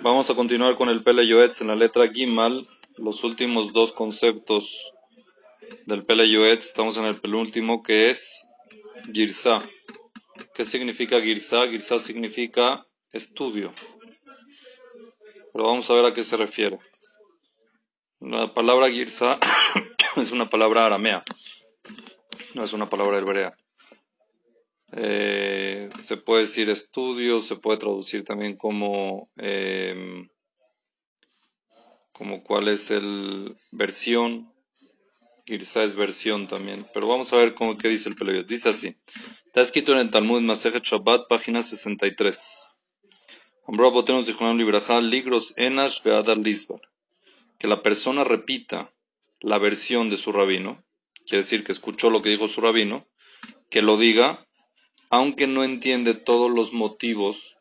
Vamos a continuar con el Pele Yoetz en la letra Gimal, los últimos dos conceptos del Pele Yoetz. Estamos en el penúltimo que es Girsa. ¿Qué significa Girsa? Girsa significa estudio. Pero vamos a ver a qué se refiere. La palabra Girsa es una palabra aramea, no es una palabra hebrea. Eh, se puede decir estudio, se puede traducir también como, eh, como cuál es el versión. Girsa es versión también. Pero vamos a ver cómo, qué dice el Peleo. Dice así. Está escrito en el Talmud Masejet Shabbat, página 63. Ligros Enash Beadar Lisbar. Que la persona repita la versión de su rabino, quiere decir que escuchó lo que dijo su rabino, que lo diga aunque no entiende todos los motivos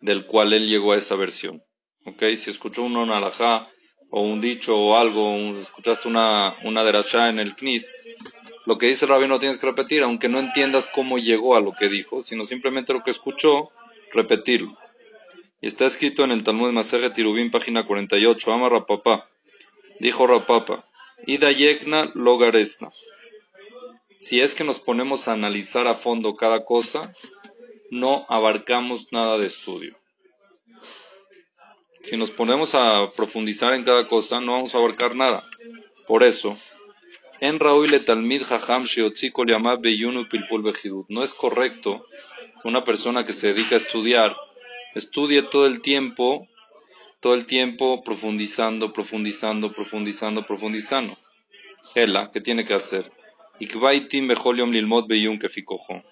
del cual él llegó a esa versión. ¿Ok? Si escuchó un alajá o un dicho o algo, escuchaste una, una derachá en el knis, lo que dice el rabino tienes que repetir, aunque no entiendas cómo llegó a lo que dijo, sino simplemente lo que escuchó, repetirlo. Y está escrito en el Talmud Maseje Tirubín, página 48, ama Rapapá. Dijo Rapapa, Ida yekna logaresna si es que nos ponemos a analizar a fondo cada cosa, no abarcamos nada de estudio. Si nos ponemos a profundizar en cada cosa, no vamos a abarcar nada. Por eso, en Raúl Talmid Jajam No es correcto que una persona que se dedica a estudiar estudie todo el tiempo, todo el tiempo profundizando, profundizando, profundizando, profundizando. Ella, ¿qué tiene que hacer?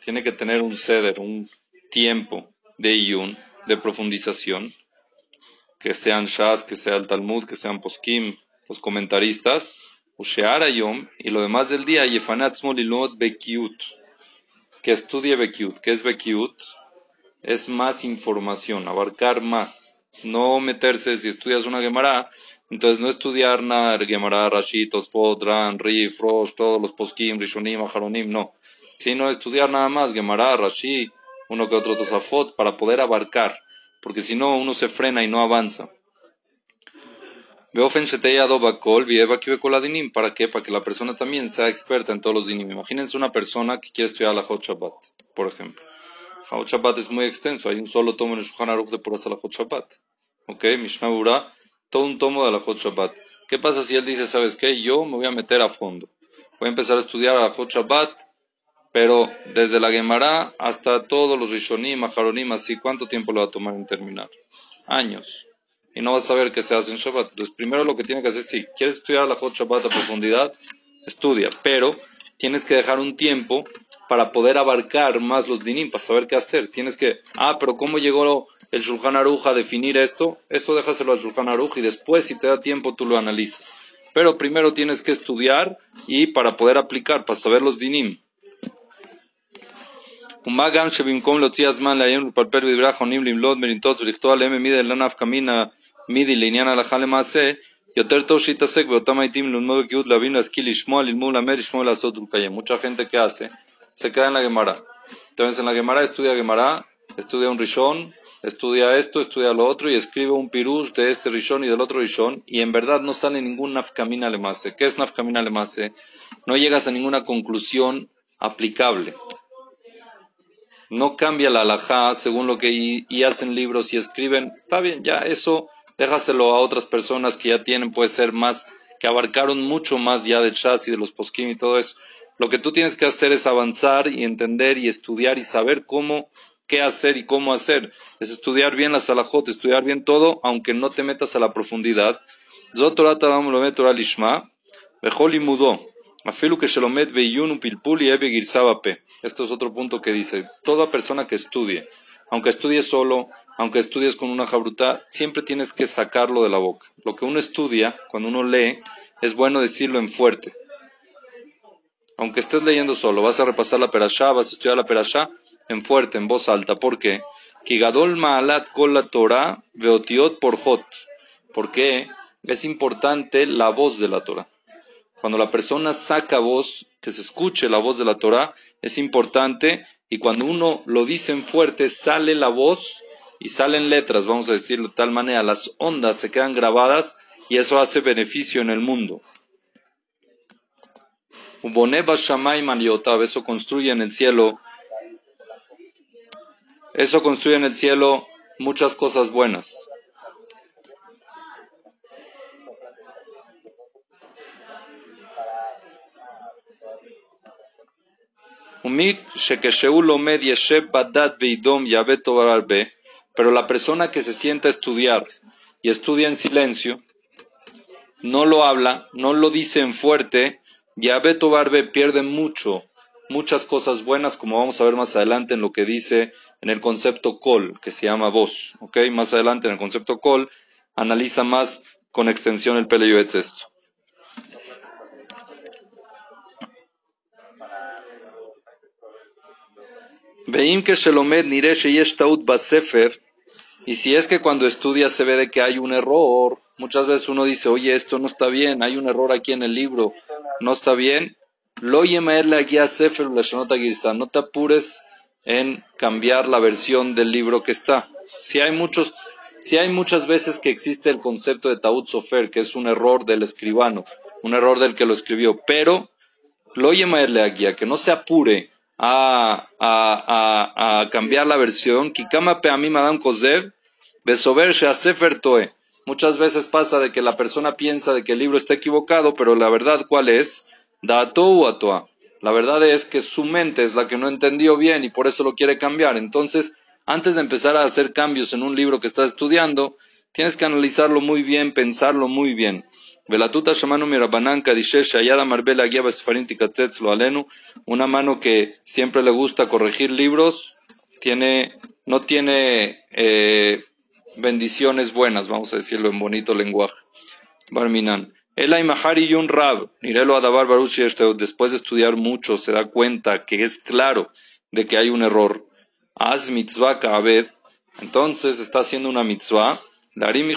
Tiene que tener un ceder, un tiempo de yun, de profundización, que sean shas, que sea el Talmud, que sean poskim, los comentaristas, y lo demás del día, que estudie bekiut. ¿Qué es bekiut? Es más información, abarcar más. No meterse, si estudias una Gemara, entonces, no estudiar nada, Gemara, Rashid, Tosfot, Ran, Rif, Rosh, todos los poskim, Rishonim, Aharonim, no. Sino estudiar nada más Gemara, Rashid, uno que otro Tosafot, para poder abarcar. Porque si no, uno se frena y no avanza. ¿Para qué? Para que la persona también sea experta en todos los dinim. Imagínense una persona que quiere estudiar la Hot Shabbat, por ejemplo. Hot Shabbat es muy extenso, hay un solo tomo en el Shulchan Aruch de la Hot Shabbat. ¿Ok? Mishnah todo un tomo de la Hot Shabbat. ¿Qué pasa si él dice, sabes qué? Yo me voy a meter a fondo. Voy a empezar a estudiar la Hot Shabbat, pero desde la Gemara hasta todos los Rishonim, Aharonim, así, ¿cuánto tiempo le va a tomar en terminar? Años. Y no vas a saber qué se hace en Shabbat. Entonces, primero lo que tiene que hacer, si quieres estudiar la Hot Shabbat a profundidad, estudia. Pero tienes que dejar un tiempo para poder abarcar más los dinim, para saber qué hacer. Tienes que, ah, pero ¿cómo llegó el Shulchan Aruch a definir esto, esto déjaselo al Shulchan Aruch y después, si te da tiempo, tú lo analizas. Pero primero tienes que estudiar y para poder aplicar, para saber los dinim. ומגם שבמקום להוציא הזמן לעיין ולפלפל בדברי האחרונים למלוד ולנטוץ ולכתוב עליהם מידי אלא נפקא מינה מידי לעניין הלכה למעשה, יותר טוב שיתעסק באותם העיתים ללמוד בקיאות להבין להשכיל לשמוע ללמוד ללמד לשמוע לעשות ולקיים. Mucha gente que hace se queda en la Gemara. Entonces en la Gemara estudia Gemara, estudia un Rishon, estudia esto, estudia lo otro y escribe un pirush de este rishon y del otro rishon y en verdad no sale ningún nafkamina lemase. ¿Qué es nafkamina lemase? No llegas a ninguna conclusión aplicable. No cambia la alajá según lo que y, hacen libros y escriben. Está bien, ya eso déjaselo a otras personas que ya tienen, puede ser más, que abarcaron mucho más ya del chas y de los poskim y todo eso. Lo que tú tienes que hacer es avanzar y entender y estudiar y saber cómo qué hacer y cómo hacer. Es estudiar bien la salahot, estudiar bien todo, aunque no te metas a la profundidad. Esto es otro punto que dice, toda persona que estudie, aunque estudie solo, aunque estudies con una jabruta, siempre tienes que sacarlo de la boca. Lo que uno estudia, cuando uno lee, es bueno decirlo en fuerte. Aunque estés leyendo solo, vas a repasar la perashá, vas a estudiar la perashá, en fuerte, en voz alta. ¿Por qué? Kigadol Maalat Kol la Torah Veotiot por Jot. Porque es importante la voz de la Torah. Cuando la persona saca voz, que se escuche la voz de la Torah, es importante y cuando uno lo dice en fuerte, sale la voz y salen letras, vamos a decirlo de tal manera, las ondas se quedan grabadas y eso hace beneficio en el mundo. Eso construye en el cielo, eso construye en el cielo muchas cosas buenas. Pero la persona que se sienta a estudiar y estudia en silencio, no lo habla, no lo dice en fuerte, Yabeto Barbe pierde mucho, muchas cosas buenas, como vamos a ver más adelante en lo que dice en el concepto col, que se llama voz. ¿ok? Más adelante en el concepto col, analiza más con extensión el Peleyoetz esto. Veim que Shelomed nire sheyesh taut basefer, y si es que cuando estudia se ve de que hay un error, muchas veces uno dice, oye, esto no está bien, hay un error aquí en el libro, no está bien, lo la guía sefer no te apures en cambiar la versión del libro que está. Si hay muchos, si hay muchas veces que existe el concepto de taut sofer, que es un error del escribano, un error del que lo escribió, pero lo la guía, que no se apure a, a, a, cambiar la versión. Kikama mí Madame Kosev, Besover Sefer Toe. Muchas veces pasa de que la persona piensa de que el libro está equivocado, pero la verdad, ¿cuál es? Dato u atoa. La verdad es que su mente es la que no entendió bien y por eso lo quiere cambiar. Entonces, antes de empezar a hacer cambios en un libro que estás estudiando, tienes que analizarlo muy bien, pensarlo muy bien. Velatuta lo Alenu, una mano que siempre le gusta corregir libros, tiene, no tiene eh, bendiciones buenas, vamos a decirlo en bonito lenguaje. Barminan. El Aimahari y un Rab, Nirelo Adabar Baruch después de estudiar mucho, se da cuenta que es claro de que hay un error. Az mitzvah ka'abed, entonces está haciendo una mitzvah, Larim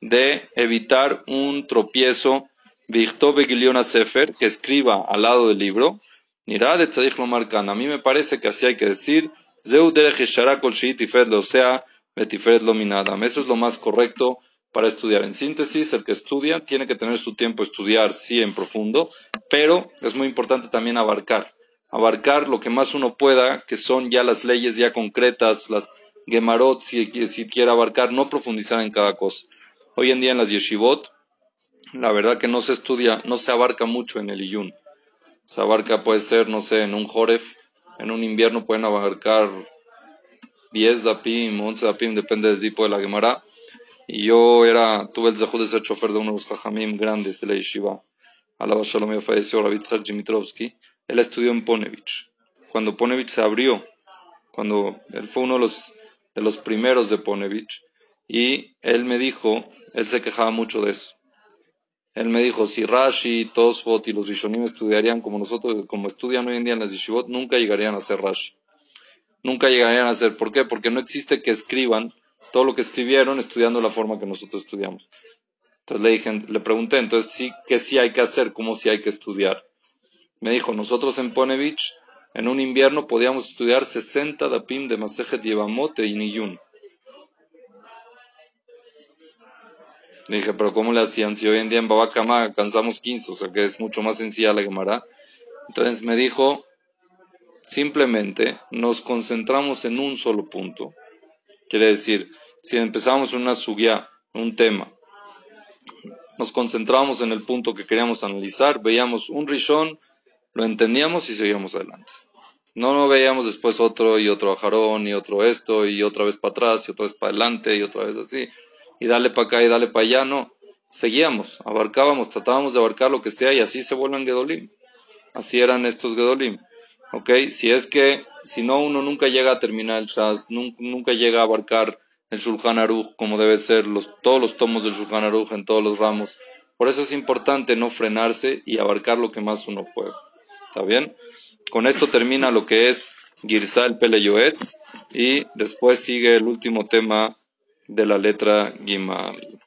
de evitar un tropiezo, Victobe Giliona Sefer, que escriba al lado del libro, Nirá de Tzadik Marcan. A mí me parece que así hay que decir, Zeu o sea, Betiferet Lominadam. Eso es lo más correcto para estudiar. En síntesis, el que estudia tiene que tener su tiempo estudiar, sí, en profundo, pero es muy importante también abarcar. Abarcar lo que más uno pueda, que son ya las leyes ya concretas, las Gemarot, si, si quiere abarcar, no profundizar en cada cosa. Hoy en día en las yeshivot, la verdad que no se estudia, no se abarca mucho en el iyun. Se abarca, puede ser, no sé, en un joref, en un invierno pueden abarcar 10 dapim, 11 dapim, depende del tipo de la gemara. Y yo era, tuve el zehud de ser chofer de uno de los jajamim grandes de la yeshiva. Alaba Shalom falleció, Ravitzhak Dimitrovsky. Él estudió en Ponevich. Cuando Ponevich se abrió, cuando él fue uno de los, de los primeros de Ponevich, y él me dijo él se quejaba mucho de eso. Él me dijo, si Rashi, Tosfot y los Rishonim estudiarían como nosotros, como estudian hoy en día en las Yeshivot, nunca llegarían a ser Rashi. Nunca llegarían a ser. ¿Por qué? Porque no existe que escriban todo lo que escribieron estudiando la forma que nosotros estudiamos. Entonces le dije, le pregunté, entonces sí, ¿qué sí hay que hacer? ¿Cómo sí hay que estudiar? Me dijo, nosotros en Ponevich, en un invierno podíamos estudiar 60 dapim de Masejet Yevamot y Niyun. Le dije, pero ¿cómo le hacían? Si hoy en día en Babacama cansamos 15, o sea que es mucho más sencilla la Gemara. Entonces me dijo, simplemente nos concentramos en un solo punto. Quiere decir, si empezamos una sugia, un tema, nos concentramos en el punto que queríamos analizar, veíamos un rishon, lo entendíamos y seguíamos adelante. No, no veíamos después otro y otro ajarón y otro esto y otra vez para atrás y otra vez para adelante y otra vez así y dale para acá y dale para allá, no. Seguíamos, abarcábamos, tratábamos de abarcar lo que sea y así se vuelven Gedolim. Así eran estos Gedolim. ¿Ok? Si es que, si no, uno nunca llega a terminar el Shas, nunca, llega a abarcar el Shulchan Aruch como debe ser, los, todos los tomos del Shulchan Aruch en todos los ramos. Por eso es importante no frenarse y abarcar lo que más uno puede. ¿Está bien? Con esto termina lo que es Girsa el y después sigue el último tema de la letra Gimal.